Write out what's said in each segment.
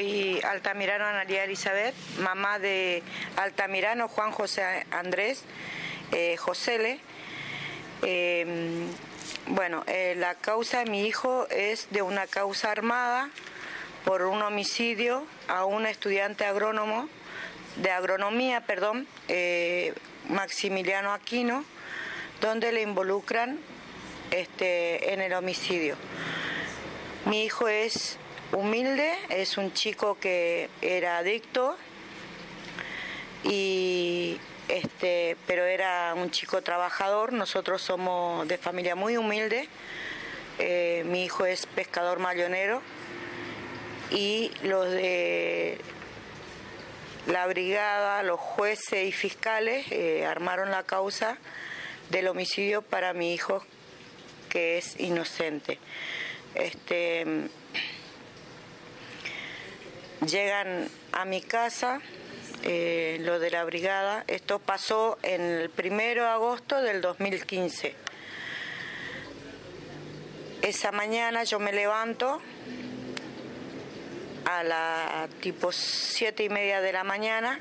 Soy Altamirano Analia Elizabeth, mamá de Altamirano Juan José Andrés eh, Josele. Eh, bueno, eh, la causa de mi hijo es de una causa armada por un homicidio a un estudiante agrónomo, de agronomía, perdón, eh, Maximiliano Aquino, donde le involucran este, en el homicidio. Mi hijo es humilde, es un chico que era adicto y este, pero era un chico trabajador. Nosotros somos de familia muy humilde. Eh, mi hijo es pescador mayonero y los de la brigada, los jueces y fiscales eh, armaron la causa del homicidio para mi hijo que es inocente. Este, llegan a mi casa eh, lo de la brigada. Esto pasó en el primero de agosto del 2015. Esa mañana yo me levanto a la tipo siete y media de la mañana.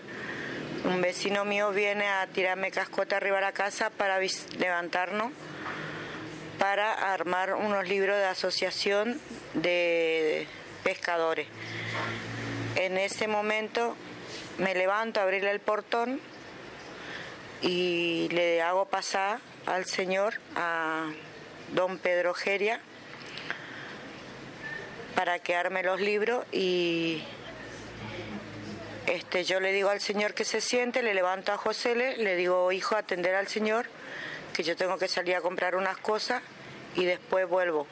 Un vecino mío viene a tirarme cascota arriba a la casa para levantarnos, para armar unos libros de asociación de pescadores. En ese momento me levanto a abrirle el portón y le hago pasar al señor, a don Pedro Geria, para que arme los libros y este, yo le digo al señor que se siente, le levanto a José, le digo, hijo, atender al señor, que yo tengo que salir a comprar unas cosas y después vuelvo.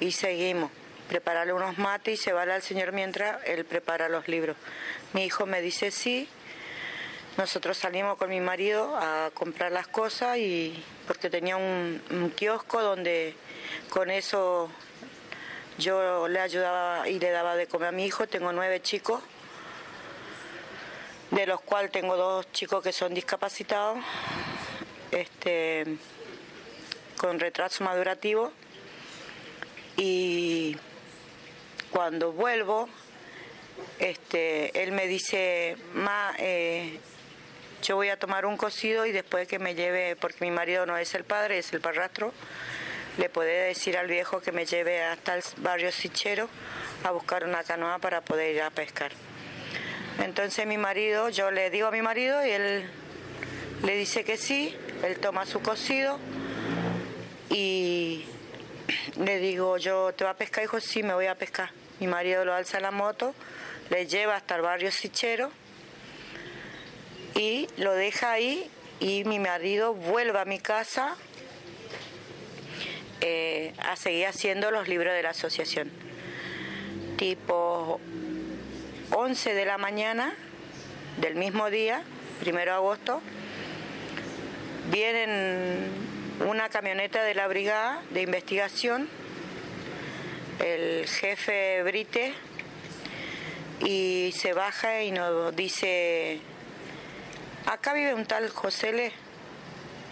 Y seguimos prepararle unos mates y va al señor mientras él prepara los libros. Mi hijo me dice sí. Nosotros salimos con mi marido a comprar las cosas y porque tenía un, kiosco donde con eso yo le ayudaba y le daba de comer a mi hijo. Tengo nueve chicos, de los cuales tengo dos chicos que son discapacitados, este, con retraso madurativo. Y cuando vuelvo, este, él me dice, ma, eh, yo voy a tomar un cocido y después que me lleve, porque mi marido no es el padre, es el parrastro, le puede decir al viejo que me lleve hasta el barrio Sichero a buscar una canoa para poder ir a pescar. Entonces mi marido, yo le digo a mi marido y él le dice que sí, él toma su cocido y le digo, yo te voy a pescar, hijo, sí, me voy a pescar. Mi marido lo alza a la moto, le lleva hasta el barrio Sichero y lo deja ahí y mi marido vuelve a mi casa eh, a seguir haciendo los libros de la asociación. Tipo 11 de la mañana del mismo día, primero de agosto, vienen una camioneta de la brigada de investigación el jefe Brite y se baja y nos dice, ¿acá vive un tal José Le?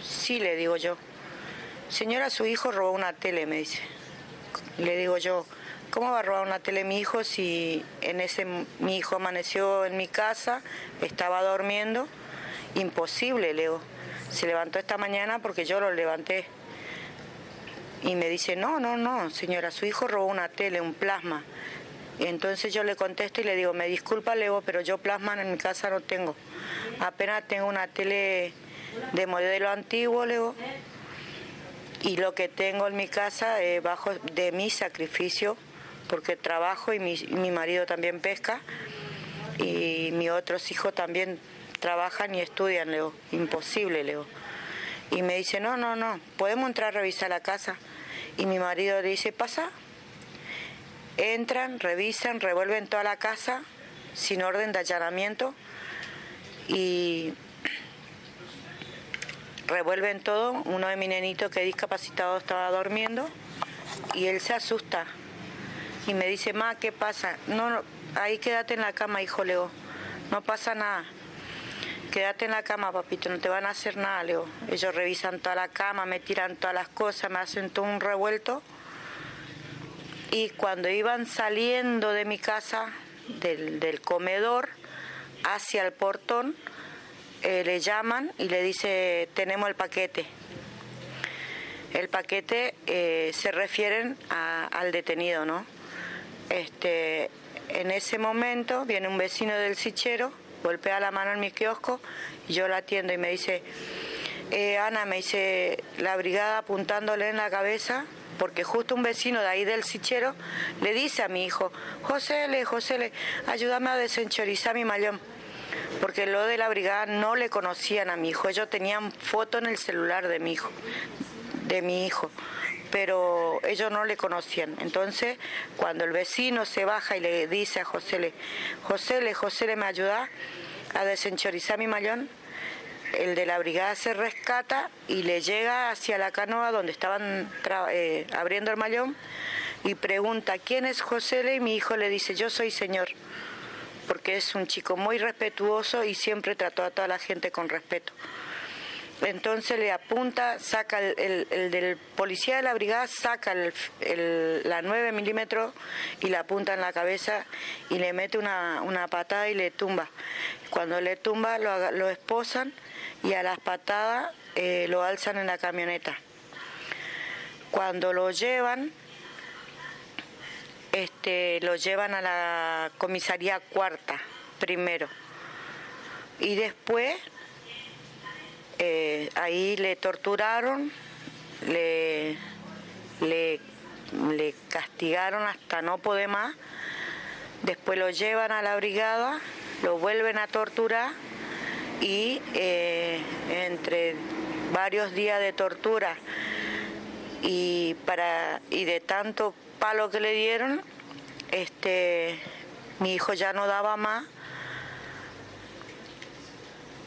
Sí, le digo yo. Señora, su hijo robó una tele, me dice. Le digo yo, ¿cómo va a robar una tele mi hijo si en ese mi hijo amaneció en mi casa, estaba durmiendo? Imposible, le digo. Se levantó esta mañana porque yo lo levanté. Y me dice, no, no, no, señora, su hijo robó una tele, un plasma. Y entonces yo le contesto y le digo, me disculpa, Leo, pero yo plasma en mi casa no tengo. Apenas tengo una tele de modelo antiguo, Leo. Y lo que tengo en mi casa es bajo de mi sacrificio, porque trabajo y mi, mi marido también pesca. Y mis otros hijos también trabajan y estudian, Leo. Imposible, Leo. Y me dice, no, no, no, podemos entrar a revisar la casa. Y mi marido dice, pasa. Entran, revisan, revuelven toda la casa sin orden de allanamiento y revuelven todo. Uno de mis nenitos que discapacitado estaba durmiendo y él se asusta y me dice, ma, ¿qué pasa? No, ahí quédate en la cama, hijo Leo, no pasa nada quédate en la cama, papito, no te van a hacer nada, Leo. Ellos revisan toda la cama, me tiran todas las cosas, me hacen todo un revuelto. Y cuando iban saliendo de mi casa, del, comedor hacia el portón, eh, le llaman y le dice, tenemos el paquete. El paquete eh, se refieren al detenido, ¿no? Este, en ese momento viene un vecino del sichero, golpea la mano en mi kiosco y yo la atiendo y me dice, eh, Ana, me dice, la brigada apuntándole en la cabeza, porque justo un vecino de ahí del sichero le dice a mi hijo, José le, José le, ayúdame a desenchorizar mi mallón. Porque lo de la brigada no le conocían a mi hijo, ellos tenían foto en el celular de mi hijo, de mi hijo pero ellos no le conocían. Entonces, cuando el vecino se baja y le dice a José le, José le, le me ayuda a desenchorizar mi mallón, el de la brigada se rescata y le llega hacia la canoa donde estaban eh, abriendo el mallón y pregunta quién es José y mi hijo le dice yo soy señor porque es un chico muy respetuoso y siempre trató a toda la gente con respeto. Entonces le apunta, saca el, del policía de la brigada, saca la 9 milímetros y la apunta en la cabeza y le mete una, patada y le tumba. Cuando le tumba lo, lo esposan y a las patadas eh, lo alzan en la camioneta. Cuando lo llevan, este, lo llevan a la comisaría cuarta primero y después eh, ahí le torturaron, le, le, castigaron hasta no poder más, después lo llevan a la brigada, lo vuelven a torturar y eh, entre varios días de tortura y para y de tanto palo que le dieron este mi hijo ya no daba más.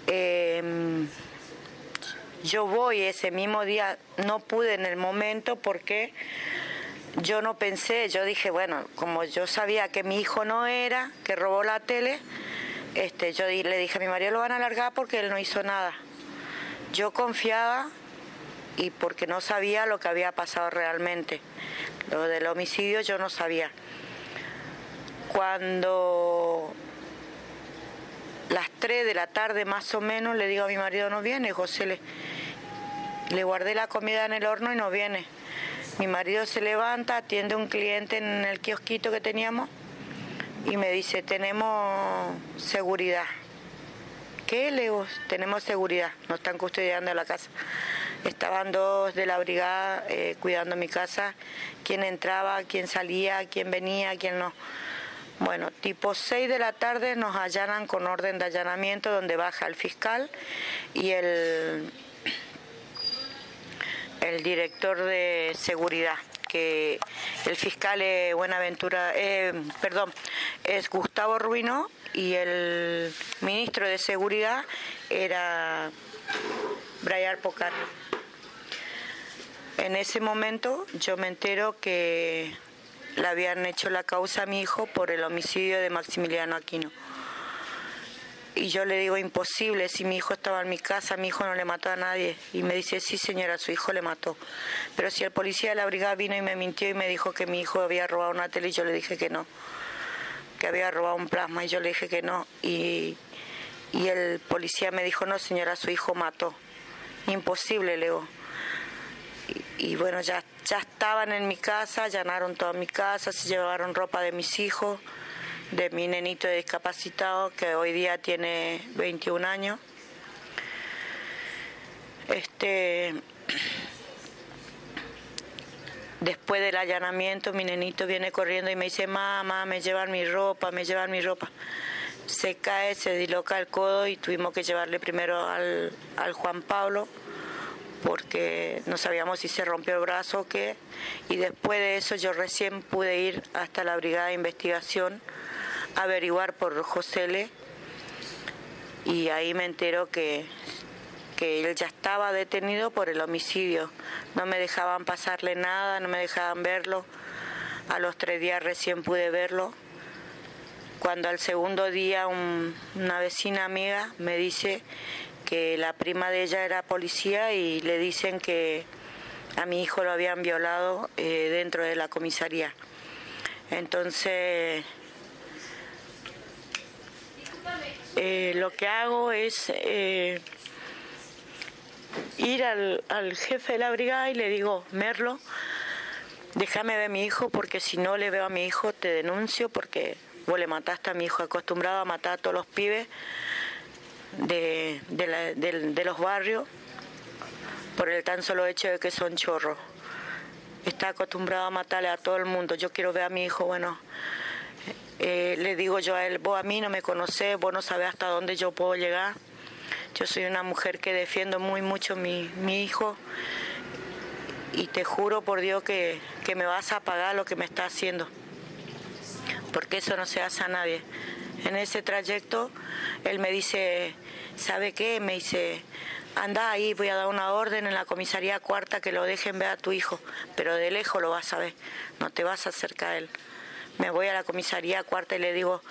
Em, yo voy ese mismo día, no pude en el momento porque yo no pensé, yo dije, bueno, como yo sabía que mi hijo no era, que robó la tele, este, yo le dije a mi marido lo van a alargar porque él no hizo nada. Yo confiaba y porque no sabía lo que había pasado realmente. Lo del homicidio yo no sabía. Cuando las 3 de la tarde más o menos le digo a mi marido no viene, José le le guardé la comida en el horno y no viene. Mi marido se levanta, atiende a un cliente en el kiosquito que teníamos y me dice, tenemos seguridad. ¿Qué, Leo? Tenemos seguridad, nos están custodiando la casa. Estaban dos de la brigada eh, cuidando mi casa, quién entraba, quién salía, quién venía, quién no. Bueno, tipo 6 de la tarde nos allanan con orden de allanamiento donde baja el fiscal y el el director de seguridad que el fiscal es Buenaventura, eh, perdón, es Gustavo Ruino y el ministro de Seguridad era Brian Pocar. En ese momento yo me entero que le habían hecho la causa a mi hijo por el homicidio de Maximiliano Aquino. Y yo le digo, imposible, si mi hijo estaba en mi casa, mi hijo no le mató a nadie. Y me dice, sí señora, su hijo le mató. Pero si el policía de la brigada vino y me mintió y me dijo que mi hijo había robado una tele, y yo le dije que no, que había robado un plasma, y yo le dije que no. Y, el policía me dijo, no señora, su hijo mató. Imposible, le digo. Y, bueno, ya, ya estaban en mi casa, allanaron toda mi casa, se llevaron ropa de mis hijos de mi nenito discapacitado que hoy día tiene 21 años. Este después del allanamiento mi nenito viene corriendo y me dice, mamá, me llevan mi ropa, me llevan mi ropa. Se cae, se disloca el codo y tuvimos que llevarle primero al, al Juan Pablo porque no sabíamos si se rompió el brazo o qué. Y después de eso yo recién pude ir hasta la brigada de investigación averiguar por José L. Y ahí me entero que, que él ya estaba detenido por el homicidio. No me dejaban pasarle nada, no me dejaban verlo. A los tres días recién pude verlo. Cuando al segundo día una vecina amiga me dice que la prima de ella era policía y le dicen que a mi hijo lo habían violado eh, dentro de la comisaría. Entonces lo que hago es eh, ir al, jefe de la brigada y le digo, Merlo, déjame ver a mi hijo porque si no le veo a mi hijo te denuncio porque vos le mataste a mi hijo acostumbrado a matar a todos los pibes de, de los barrios por el tan solo hecho de que son chorros. Está acostumbrado a matarle a todo el mundo. Yo quiero ver a mi hijo, bueno, eh, le digo yo a él, vos a mí no me conocés, vos no sabés hasta dónde yo puedo llegar. Yo soy una mujer que defiendo muy mucho mi, mi hijo y te juro por Dios que, que me vas a pagar lo que me está haciendo, porque eso no se hace a nadie. En ese trayecto, él me dice, ¿sabe qué? Me dice, anda ahí, voy a dar una orden en la comisaría cuarta que lo dejen ver a tu hijo, pero de lejos lo vas a ver, no te vas a acercar a él me voy a la comisaría cuarta y le digo,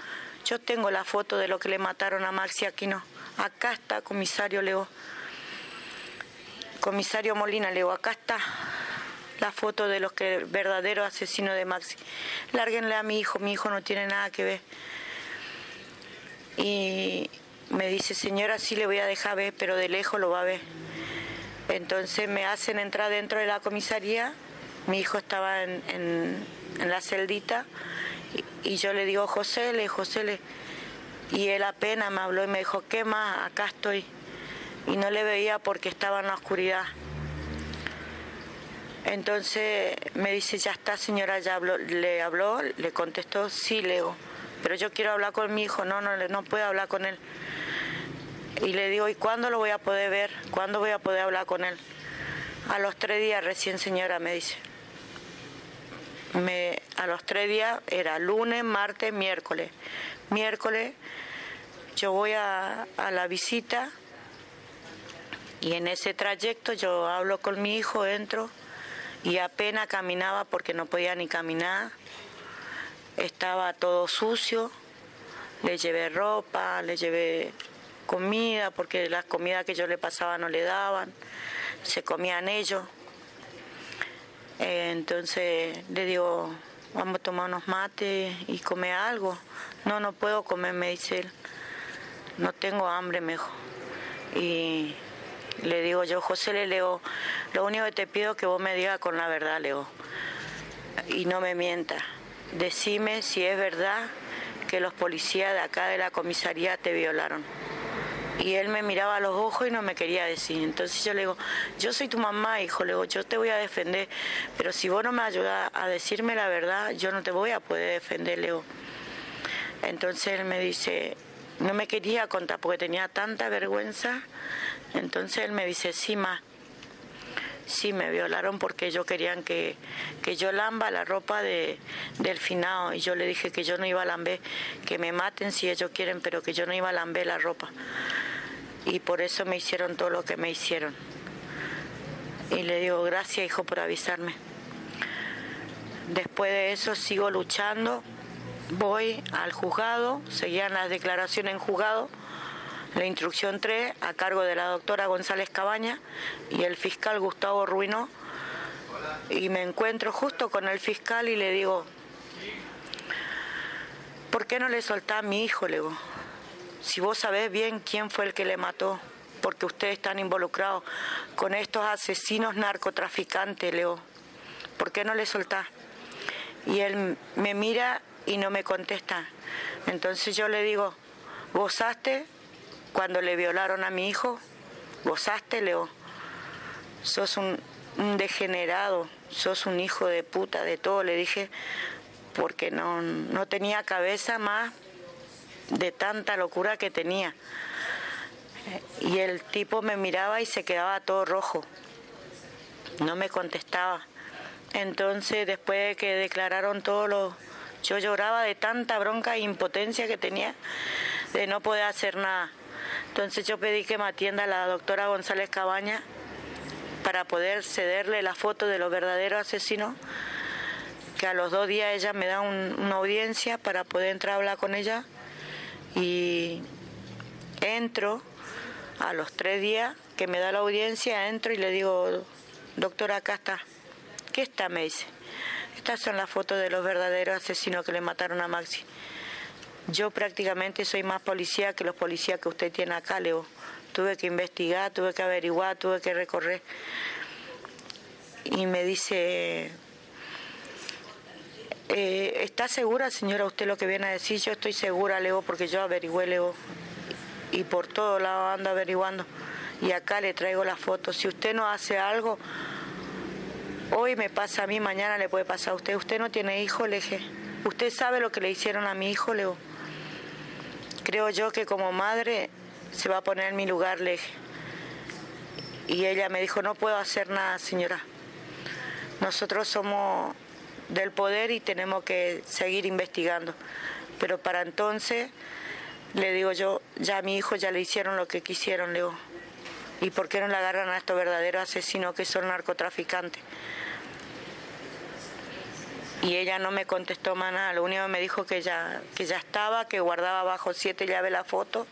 yo tengo la foto de lo que le mataron a Maxi Aquino. Acá está, comisario Leo. Comisario Molina, Leo, acá está la foto de los que verdadero asesino de Maxi. Lárguenle a mi hijo, mi hijo no tiene nada que ver. Y me dice, señora, sí le voy a dejar ver, pero de lejos lo va a ver. Entonces me hacen entrar dentro de la comisaría. Mi hijo estaba en en la celdita y, yo le digo, José, le, José, le. Y él apenas me habló y me dijo, ¿qué más? Acá estoy. Y no le veía porque estaba en la oscuridad. Entonces me dice, ya está, señora, ya habló. Le habló, le contestó, sí, Leo. Pero yo quiero hablar con mi hijo, no, no, no puedo hablar con él. Y le digo, ¿y cuándo lo voy a poder ver? ¿Cuándo voy a poder hablar con él? A los tres días recién, señora, me dice me, a los tres días era lunes, martes, miércoles. Miércoles yo voy a, a la visita y en ese trayecto yo hablo con mi hijo, entro y apenas caminaba porque no podía ni caminar. Estaba todo sucio, le llevé ropa, le llevé comida porque las comidas que yo le pasaba no le daban, se comían ellos. Entonces le digo, vamos a tomar unos mates y comer algo. No, no puedo comer, me dice él. No tengo hambre, mejor. Y le digo yo, José, le leo, lo único que te pido es que vos me digas con la verdad, Leo. Y no me mienta. Decime si es verdad que los policías de acá de la comisaría te violaron y él me miraba a los ojos y no me quería decir. Entonces yo le digo, yo soy tu mamá, hijo, le digo, yo te voy a defender, pero si vos no me ayudas a decirme la verdad, yo no te voy a poder defender, le digo. Entonces él me dice, no me quería contar porque tenía tanta vergüenza. Entonces él me dice, sí, ma, sí, me violaron porque ellos querían que, que yo lamba la ropa de, del finado. Y yo le dije que yo no iba a lamber, que me maten si ellos quieren, pero que yo no iba a lamber la ropa y por eso me hicieron todo lo que me hicieron. Y le digo, gracias hijo por avisarme. Después de eso sigo luchando, voy al juzgado, seguían las declaraciones en juzgado, la instrucción 3 a cargo de la doctora González Cabaña y el fiscal Gustavo Ruino. Y me encuentro justo con el fiscal y le digo, ¿por qué no le soltá a mi hijo? Le digo, si vos sabés bien quién fue el que le mató, porque ustedes están involucrados con estos asesinos narcotraficantes, Leo, ¿por qué no le soltás? Y él me mira y no me contesta. Entonces yo le digo, ¿gozaste cuando le violaron a mi hijo? ¿Gozaste, Leo? Sos un, degenerado, sos un hijo de puta, de todo, le dije, porque no, no tenía cabeza más de tanta locura que tenía. Y el tipo me miraba y se quedaba todo rojo. No me contestaba. Entonces, después de que declararon todo lo... Yo lloraba de tanta bronca e impotencia que tenía de no poder hacer nada. Entonces yo pedí que me atienda la doctora González Cabaña para poder cederle la foto de los verdaderos asesinos, que a los dos días ella me da una audiencia para poder entrar a hablar con ella y entro a los tres días que me da la audiencia, entro y le digo, doctora, acá está. ¿Qué está? Me dice. Estas son las fotos de los verdaderos asesinos que le mataron a Maxi. Yo prácticamente soy más policía que los policías que usted tiene acá, Leo. Tuve que investigar, tuve que averiguar, tuve que recorrer. Y me dice, eh, ¿está segura, señora, usted lo que viene a decir? Yo estoy segura, Leo, porque yo averigüé, Leo. Y por todo lado ando averiguando. Y acá le traigo las fotos. Si usted no hace algo, hoy me pasa a mí, mañana le puede pasar a usted. Usted no tiene hijo, le. Usted sabe lo que le hicieron a mi hijo, Leo. Creo yo que como madre se va a poner en mi lugar, le. Y ella me dijo, no puedo hacer nada, señora. Nosotros somos del poder y tenemos que seguir investigando. Pero para entonces, le digo yo, ya a mi hijo ya le hicieron lo que quisieron, Leo. ¿Y por qué no le agarran a estos verdaderos asesinos que son narcotraficantes? Y ella no me contestó más nada, lo único que me dijo que ya, que ya estaba, que guardaba bajo siete llaves la foto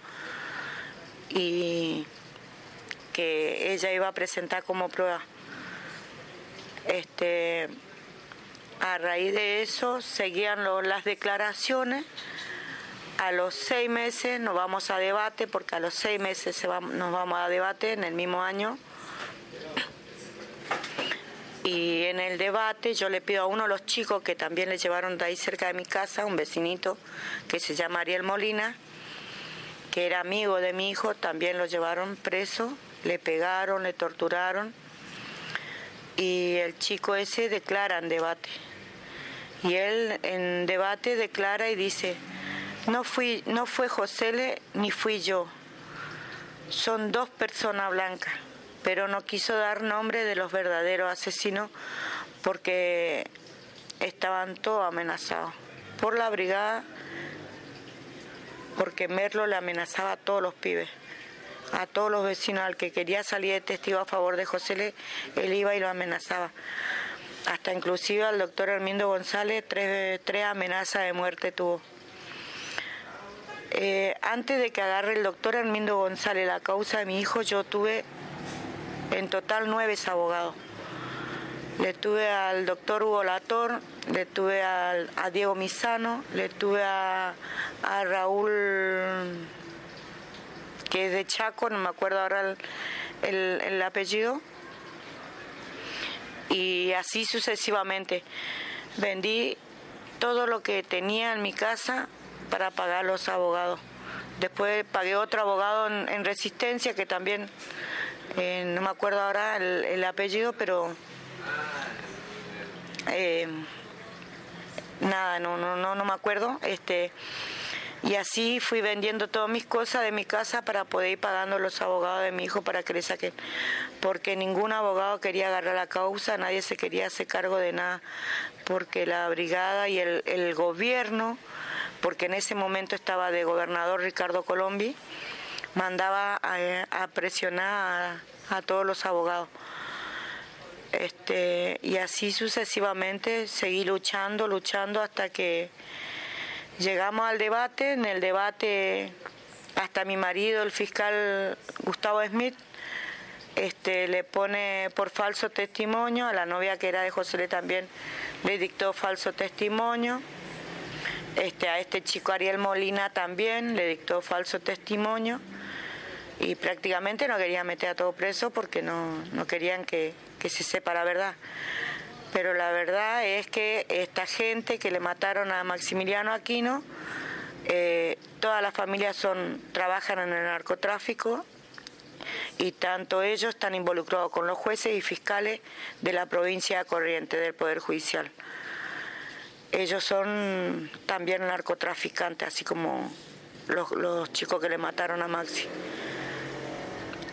y que ella iba a presentar como prueba. Este, a raíz de eso seguían las declaraciones. A los seis meses nos vamos a debate, porque a los seis meses se nos vamos a debate en el mismo año y en el debate yo le pido a uno de los chicos que también le llevaron de ahí cerca de mi casa, un vecinito que se llama Ariel Molina, que era amigo de mi hijo, también lo llevaron preso, le pegaron, le torturaron. Y el chico ese declara en debate. Y él en debate declara y dice, no, fui, no fue José ni fui yo, son dos personas blancas pero no quiso dar nombre de los verdaderos asesinos porque estaban todos amenazados por la brigada, porque Merlo le amenazaba a todos los pibes, a todos los vecinos, al que quería salir de testigo a favor de José, él iba y lo amenazaba. Hasta inclusive al doctor Hermindo González tres, tres amenazas de muerte tuvo. Eh, antes de que agarre el doctor Hermindo González la causa de mi hijo, yo tuve en total nueve abogados. Le tuve al doctor Hugo Lator, le tuve a Diego Misano, le tuve a, Raúl, que es de Chaco, no me acuerdo ahora el, apellido, y así sucesivamente. Vendí todo lo que tenía en mi casa para pagar los abogados. Después pagué otro abogado en resistencia que también eh, no me acuerdo ahora el, apellido, pero eh, nada, no, no, no, no me acuerdo. Este, y así fui vendiendo todas mis cosas de mi casa para poder ir pagando los abogados de mi hijo para que le saquen. Porque ningún abogado quería agarrar la causa, nadie se quería hacer cargo de nada. Porque la brigada y el, el gobierno, porque en ese momento estaba de gobernador Ricardo Colombi, mandaba a, presionar a, todos los abogados. Este, y así sucesivamente seguí luchando, luchando hasta que llegamos al debate. En el debate, hasta mi marido, el fiscal Gustavo Smith, este, le pone por falso testimonio, a la novia que era de José Le también le dictó falso testimonio. Este, a este chico Ariel Molina también le dictó falso testimonio y prácticamente no querían meter a todo preso porque no, querían que, se sepa la verdad. Pero la verdad es que esta gente que le mataron a Maximiliano Aquino, eh, todas las familias son, trabajan en el narcotráfico y tanto ellos están involucrados con los jueces y fiscales de la provincia corriente del Poder Judicial. Ellos son también narcotraficantes, así como los, los chicos que le mataron a Maxi.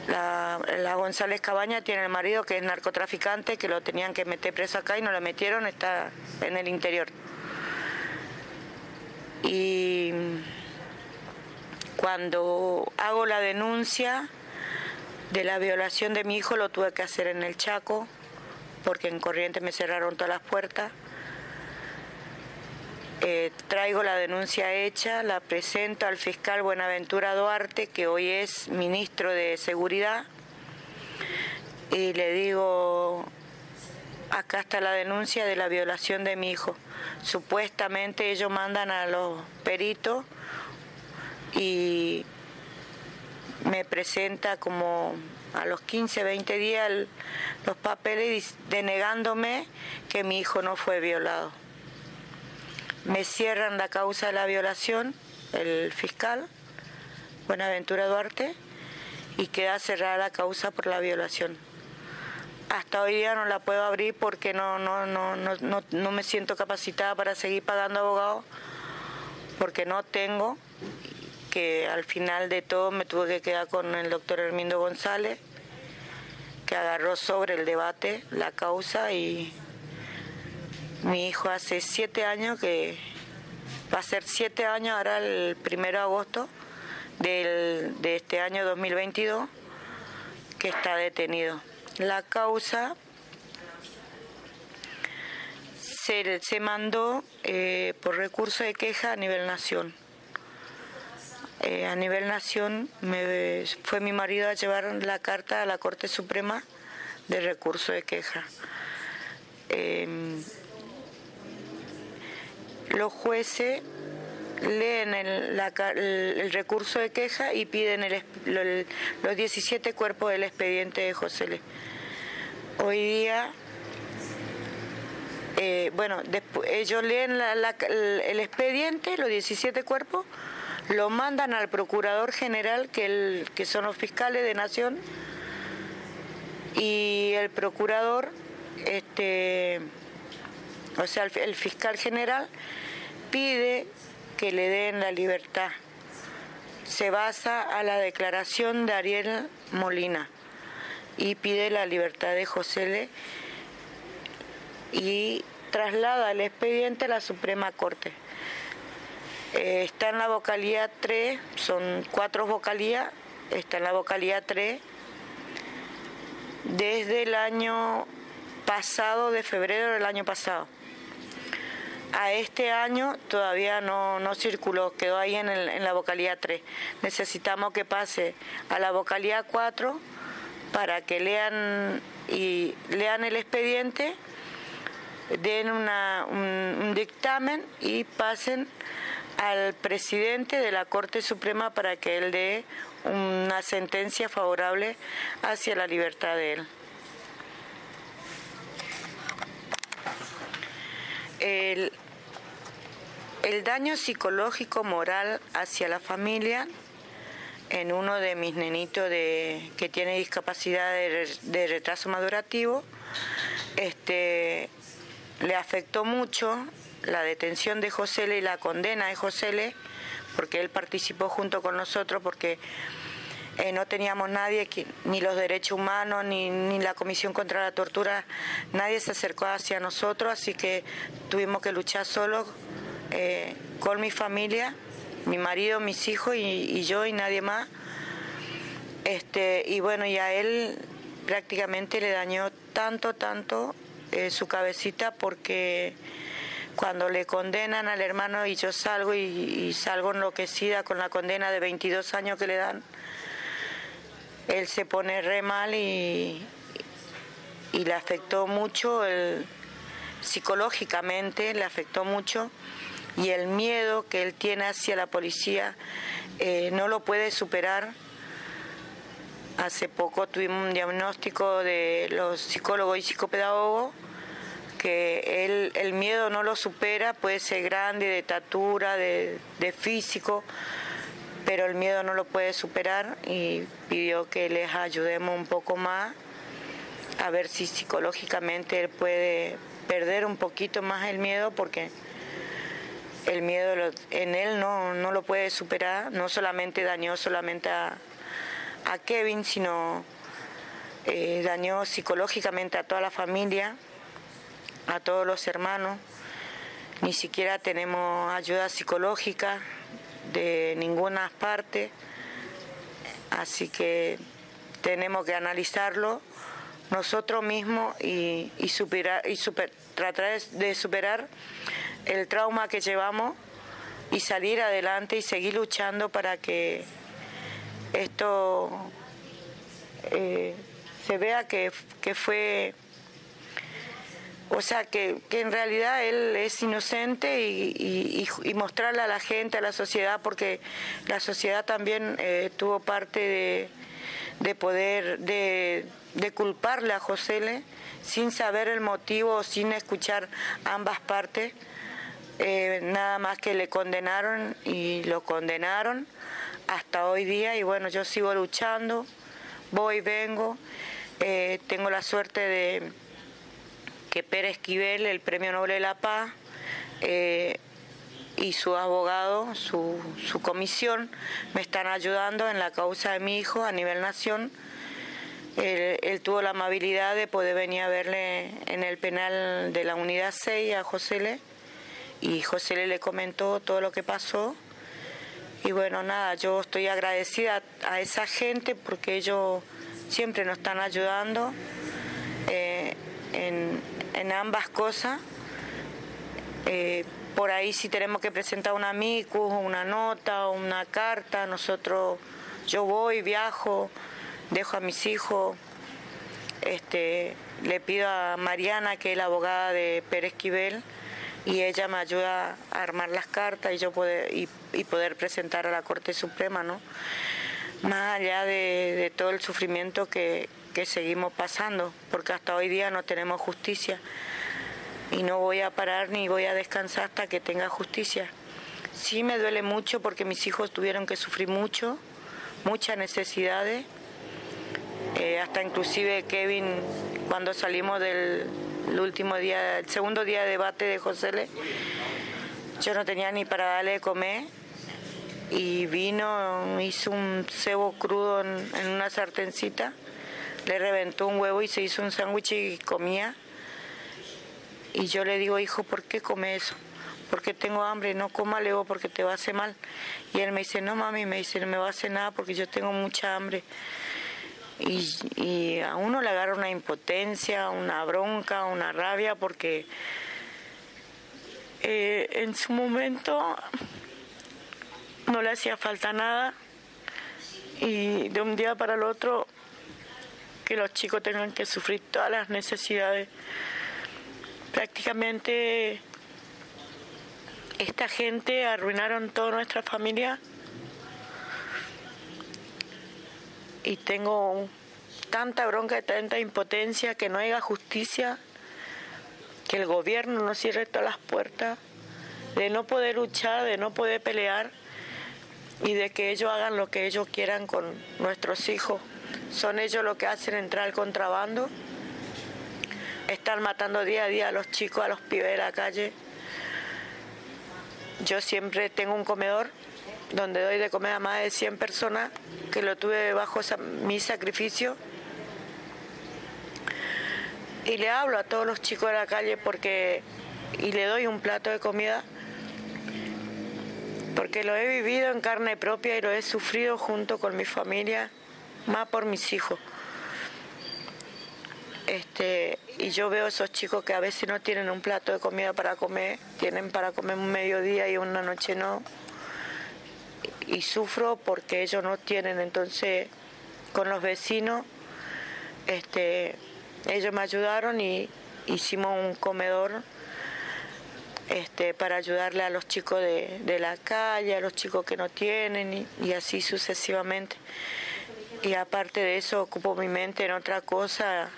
La, González Cabaña tiene el marido que es narcotraficante, que lo tenían que meter preso acá y no lo metieron, está en el interior. Y cuando hago la denuncia de la violación de mi hijo, lo tuve que hacer en el Chaco, porque en Corriente me cerraron todas las puertas. Eh, traigo la denuncia hecha, la presento al fiscal Buenaventura Duarte, que hoy es ministro de Seguridad, y le digo, acá está la denuncia de la violación de mi hijo. Supuestamente ellos mandan a los peritos y me presenta como a los 15, 20 días los papeles denegándome que mi hijo no fue violado. Me cierran la causa de la violación, el fiscal, Buenaventura Duarte, y queda cerrada la causa por la violación. Hasta hoy día no la puedo abrir porque no, no, no, no, no me siento capacitada para seguir pagando abogados, porque no tengo que al final de todo me tuve que quedar con el doctor Hermindo González, que agarró sobre el debate la causa y mi hijo hace siete años que va a ser siete años ahora el primero de agosto del, de este año 2022 que está detenido. La causa se, se mandó eh, por recurso de queja a nivel nación. Eh, a nivel nación fue mi marido a llevar la carta a la Corte Suprema de recurso de queja. Em, los jueces leen el, recurso de queja y piden los 17 cuerpos del expediente de José Hoy día, eh, bueno, ellos leen el expediente, los 17 cuerpos, lo mandan al procurador general, que, el, que son los fiscales de nación, y el procurador, este, o sea, el, fiscal general, pide que le den la libertad. Se basa a la declaración de Ariel Molina y pide la libertad de José Le y traslada el expediente a la Suprema Corte. Eh, está en la vocalía 3, son cuatro vocalías, está en la vocalía 3 desde el año pasado, de febrero del año pasado. A este año todavía no, no circuló, quedó ahí en, el, en la vocalía 3. Necesitamos que pase a la vocalía 4 para que lean y lean el expediente, den una, un dictamen y pasen al presidente de la Corte Suprema para que él dé una sentencia favorable hacia la libertad de él. El, daño psicológico moral hacia la familia en uno de mis nenitos de, que tiene discapacidad de, de retraso madurativo este, le afectó mucho la detención de José y la condena de José porque él participó junto con nosotros, porque eh, no teníamos nadie, ni los derechos humanos, ni, ni, la Comisión contra la Tortura, nadie se acercó hacia nosotros, así que tuvimos que luchar solo eh, con mi familia, mi marido, mis hijos y, yo y nadie más. Este, y bueno, y a él prácticamente le dañó tanto, tanto eh, su cabecita porque cuando le condenan al hermano y yo salgo y, salgo enloquecida con la condena de 22 años que le dan, él se pone re mal y, y le afectó mucho, psicológicamente le afectó mucho y el miedo que él tiene hacia la policía eh, no lo puede superar. Hace poco tuvimos un diagnóstico de los psicólogos y psicopedagogos que él, el miedo no lo supera, puede ser grande, de estatura, de, físico, pero el miedo no lo puede superar y pidió que les ayudemos un poco más a ver si psicológicamente él puede perder un poquito más el miedo porque el miedo en él no, no lo puede superar, no solamente dañó solamente a, Kevin, sino eh, dañó psicológicamente a toda la familia a todos los hermanos. Ni siquiera tenemos ayuda psicológica de ninguna parte, así que tenemos que analizarlo nosotros mismos y, superar, y tratar de superar el trauma que llevamos y salir adelante y seguir luchando para que esto eh, se vea que, que fue o sea, que, que, en realidad él es inocente y, y, mostrarle a la gente, a la sociedad, porque la sociedad también eh, tuvo parte de, de poder, de, de, culparle a José sin saber el motivo, sin escuchar ambas partes. Eh, nada más que le condenaron y lo condenaron hasta hoy día y bueno, yo sigo luchando, voy, vengo, eh, tengo la suerte de que Pérez Esquivel, el Premio Nobel de la Paz, eh, y su abogado, su, su, comisión, me están ayudando en la causa de mi hijo a nivel nación. Él, tuvo la amabilidad de poder venir a verle en el penal de la unidad 6 a José Le, y José Le le comentó todo lo que pasó. Y bueno, nada, yo estoy agradecida a esa gente porque ellos siempre nos están ayudando eh, en, en ambas cosas. Eh, por ahí si tenemos que presentar un amicus, una nota, una carta, nosotros, yo voy, viajo, dejo a mis hijos, este, le pido a Mariana, que es la abogada de Pérez Quivel, y ella me ayuda a armar las cartas y yo poder, y, poder presentar a la Corte Suprema, ¿no? Más allá de todo el sufrimiento que, que seguimos pasando, porque hasta hoy día no tenemos justicia. Y no voy a parar ni voy a descansar hasta que tenga justicia. Sí me duele mucho porque mis hijos tuvieron que sufrir mucho, muchas necesidades, eh, hasta inclusive Kevin cuando salimos del último día, el segundo día de debate de José Le, yo no tenía ni para darle de comer y vino, hizo un cebo crudo en una sartencita le reventó un huevo y se hizo un sándwich y comía. Y yo le digo, hijo, ¿por qué come eso? Porque tengo hambre, no coma luego porque te va a hacer mal. Y él me dice, no mami, me dice, no me va a hacer nada porque yo tengo mucha hambre. Y, a uno le agarra una impotencia, una bronca, una rabia, porque eh, en su momento no le hacía falta nada y de un día para el otro que los chicos tengan que sufrir todas las necesidades. Prácticamente esta gente arruinaron toda nuestra familia y tengo tanta bronca y tanta impotencia que no haya justicia, que el gobierno no cierre todas las puertas, de no poder luchar, de no poder pelear y de que ellos hagan lo que ellos quieran con nuestros hijos. Son ellos los que hacen entrar al contrabando. Están matando día a día a los chicos, a los pibes de la calle. Yo siempre tengo un comedor donde doy de comer a más de 100 personas, que lo tuve bajo mi sacrificio. Y le hablo a todos los chicos de la calle porque y le doy un plato de comida porque lo he vivido en carne propia y lo he sufrido junto con mi familia más por mis hijos. Este, y yo veo esos chicos que a veces no tienen un plato de comida para comer, tienen para comer un mediodía y una noche no. Y sufro porque ellos no tienen. Entonces, con los vecinos, este, ellos me ayudaron y hicimos un comedor este, para ayudarle a los chicos de, la calle, a los chicos que no tienen y así sucesivamente y aparte de eso ocupo mi mente en otra cosa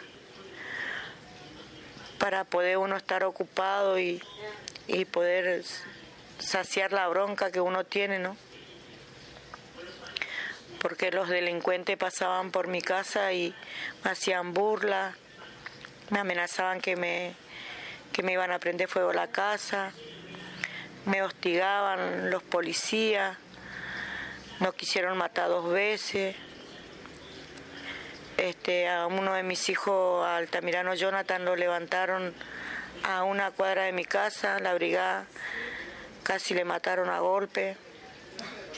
para poder uno estar ocupado y, poder saciar la bronca que uno tiene, ¿no? Porque los delincuentes pasaban por mi casa y me hacían burla, me amenazaban que me, que me iban a prender fuego a la casa, me hostigaban los policías, no quisieron matar dos veces este, a uno de mis hijos, Altamirano Jonathan, lo levantaron a una cuadra de mi casa, la brigada, casi le mataron a golpe.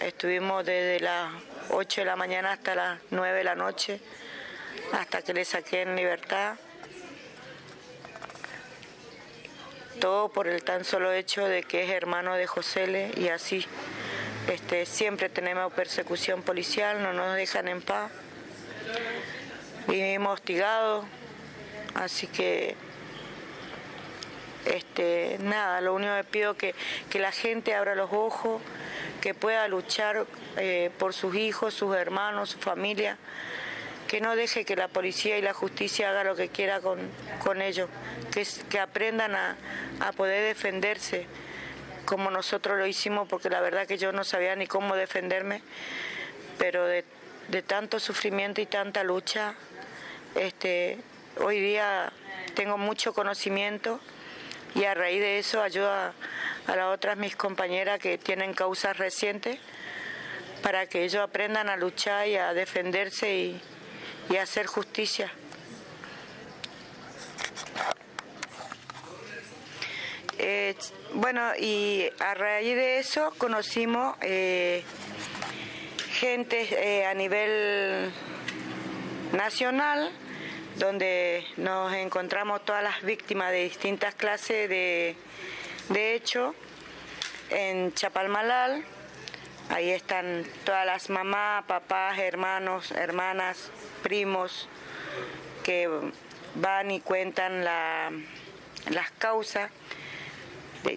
Estuvimos desde las 8 de la mañana hasta las 9 de la noche, hasta que le saqué en libertad. Todo por el tan solo hecho de que es hermano de José y así. Este, siempre tenemos persecución policial, no nos dejan en paz vivimos hostigados, así que este, nada, lo único que pido que, que la gente abra los ojos, que pueda luchar eh, por sus hijos, sus hermanos, su familia, que no deje que la policía y la justicia haga lo que quiera con, con ellos, que, que aprendan a, a poder defenderse como nosotros lo hicimos, porque la verdad que yo no sabía ni cómo defenderme, pero de, de tanto sufrimiento y tanta lucha, este, hoy día tengo mucho conocimiento y a raíz de eso ayudo a, las otras mis compañeras que tienen causas recientes para que ellos aprendan a luchar y a defenderse y, y a hacer justicia. Eh, bueno, y a raíz de eso conocimos eh, gente eh, a nivel nacional, donde nos encontramos todas las víctimas de distintas clases de, de hecho, en Chapalmalal, ahí están todas las mamás, papás, hermanos, hermanas, primos, que van y cuentan la, las causas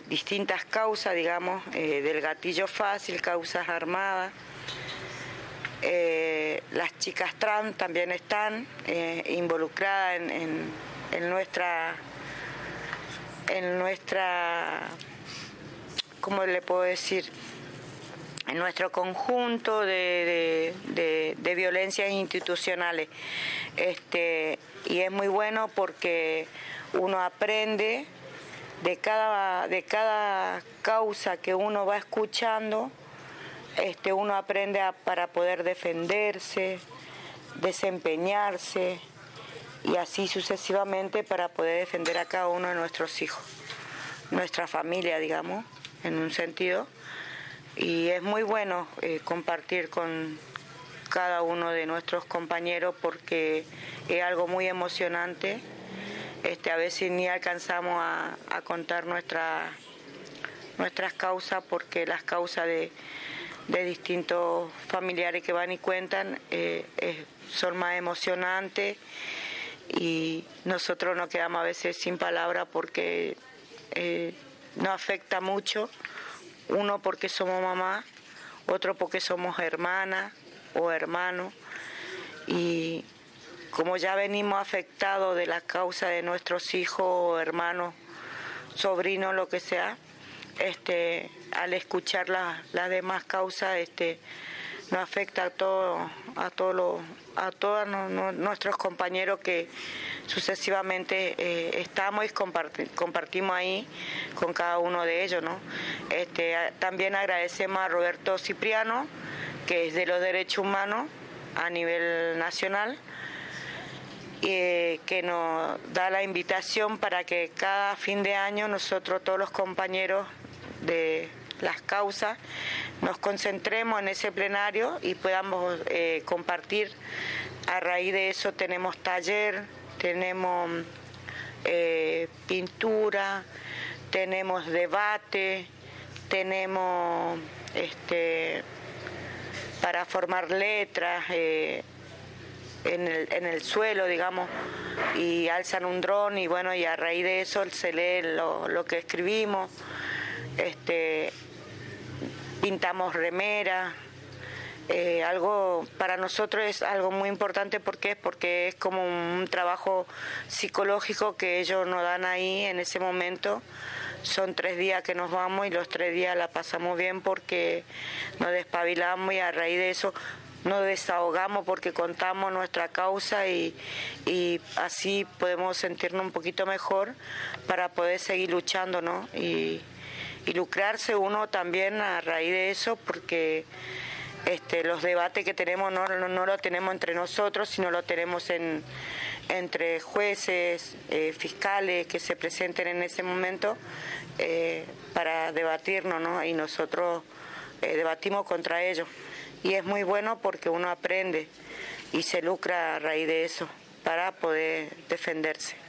distintas causas, digamos, eh, del gatillo fácil, causas armadas. Eh, las chicas trans también están eh, involucradas en, nuestra, en nuestra, ¿cómo le puedo decir? En nuestro conjunto de, de, de, de violencias institucionales. Este, y es muy bueno porque uno aprende de cada, de cada causa que uno va escuchando, este, uno aprende para poder defenderse, desempeñarse y así sucesivamente para poder defender a cada uno de nuestros hijos, nuestra familia, digamos, en un sentido. Y es muy bueno eh, compartir con cada uno de nuestros compañeros porque es algo muy emocionante este, a veces ni alcanzamos a, a contar nuestra, nuestras causas porque las causas de, de, distintos familiares que van y cuentan eh, son más emocionantes y nosotros nos quedamos a veces sin palabras porque eh, nos afecta mucho, uno porque somos mamá, otro porque somos hermanas o hermanos y como ya venimos afectados de la causa de nuestros hijos, hermanos, sobrinos, lo que sea, este, al escuchar las la demás causas, este, nos afecta a todo, a todo a todos nuestros compañeros que sucesivamente eh, estamos y comparti, compartimos ahí con cada uno de ellos, ¿no? Este, también agradecemos a Roberto Cipriano, que es de los derechos humanos a nivel nacional eh, que nos da la invitación para que cada fin de año nosotros, todos los compañeros de las causas, nos concentremos en ese plenario y podamos eh, compartir. A raíz de eso tenemos taller, tenemos eh, pintura, tenemos debate, tenemos este, para formar letras. Eh, en el, en el suelo, digamos, y alzan un dron y bueno, y a raíz de eso se lee lo, lo que escribimos, este, pintamos remera, eh, algo para nosotros es algo muy importante porque porque es como un trabajo psicológico que ellos nos dan ahí en ese momento son tres días que nos vamos y los tres días la pasamos bien porque nos despabilamos y a raíz de eso nos desahogamos porque contamos nuestra causa y, así podemos sentirnos un poquito mejor para poder seguir luchando, ¿no? Y lucrarse uno también a raíz de eso porque este, los debates que tenemos no, no, no lo tenemos entre nosotros, sino lo tenemos en, entre jueces, eh, fiscales que se presenten en ese momento eh, para debatirnos, ¿no? Y nosotros eh, debatimos contra ellos y es muy bueno porque uno aprende y se lucra a raíz de eso para poder defenderse.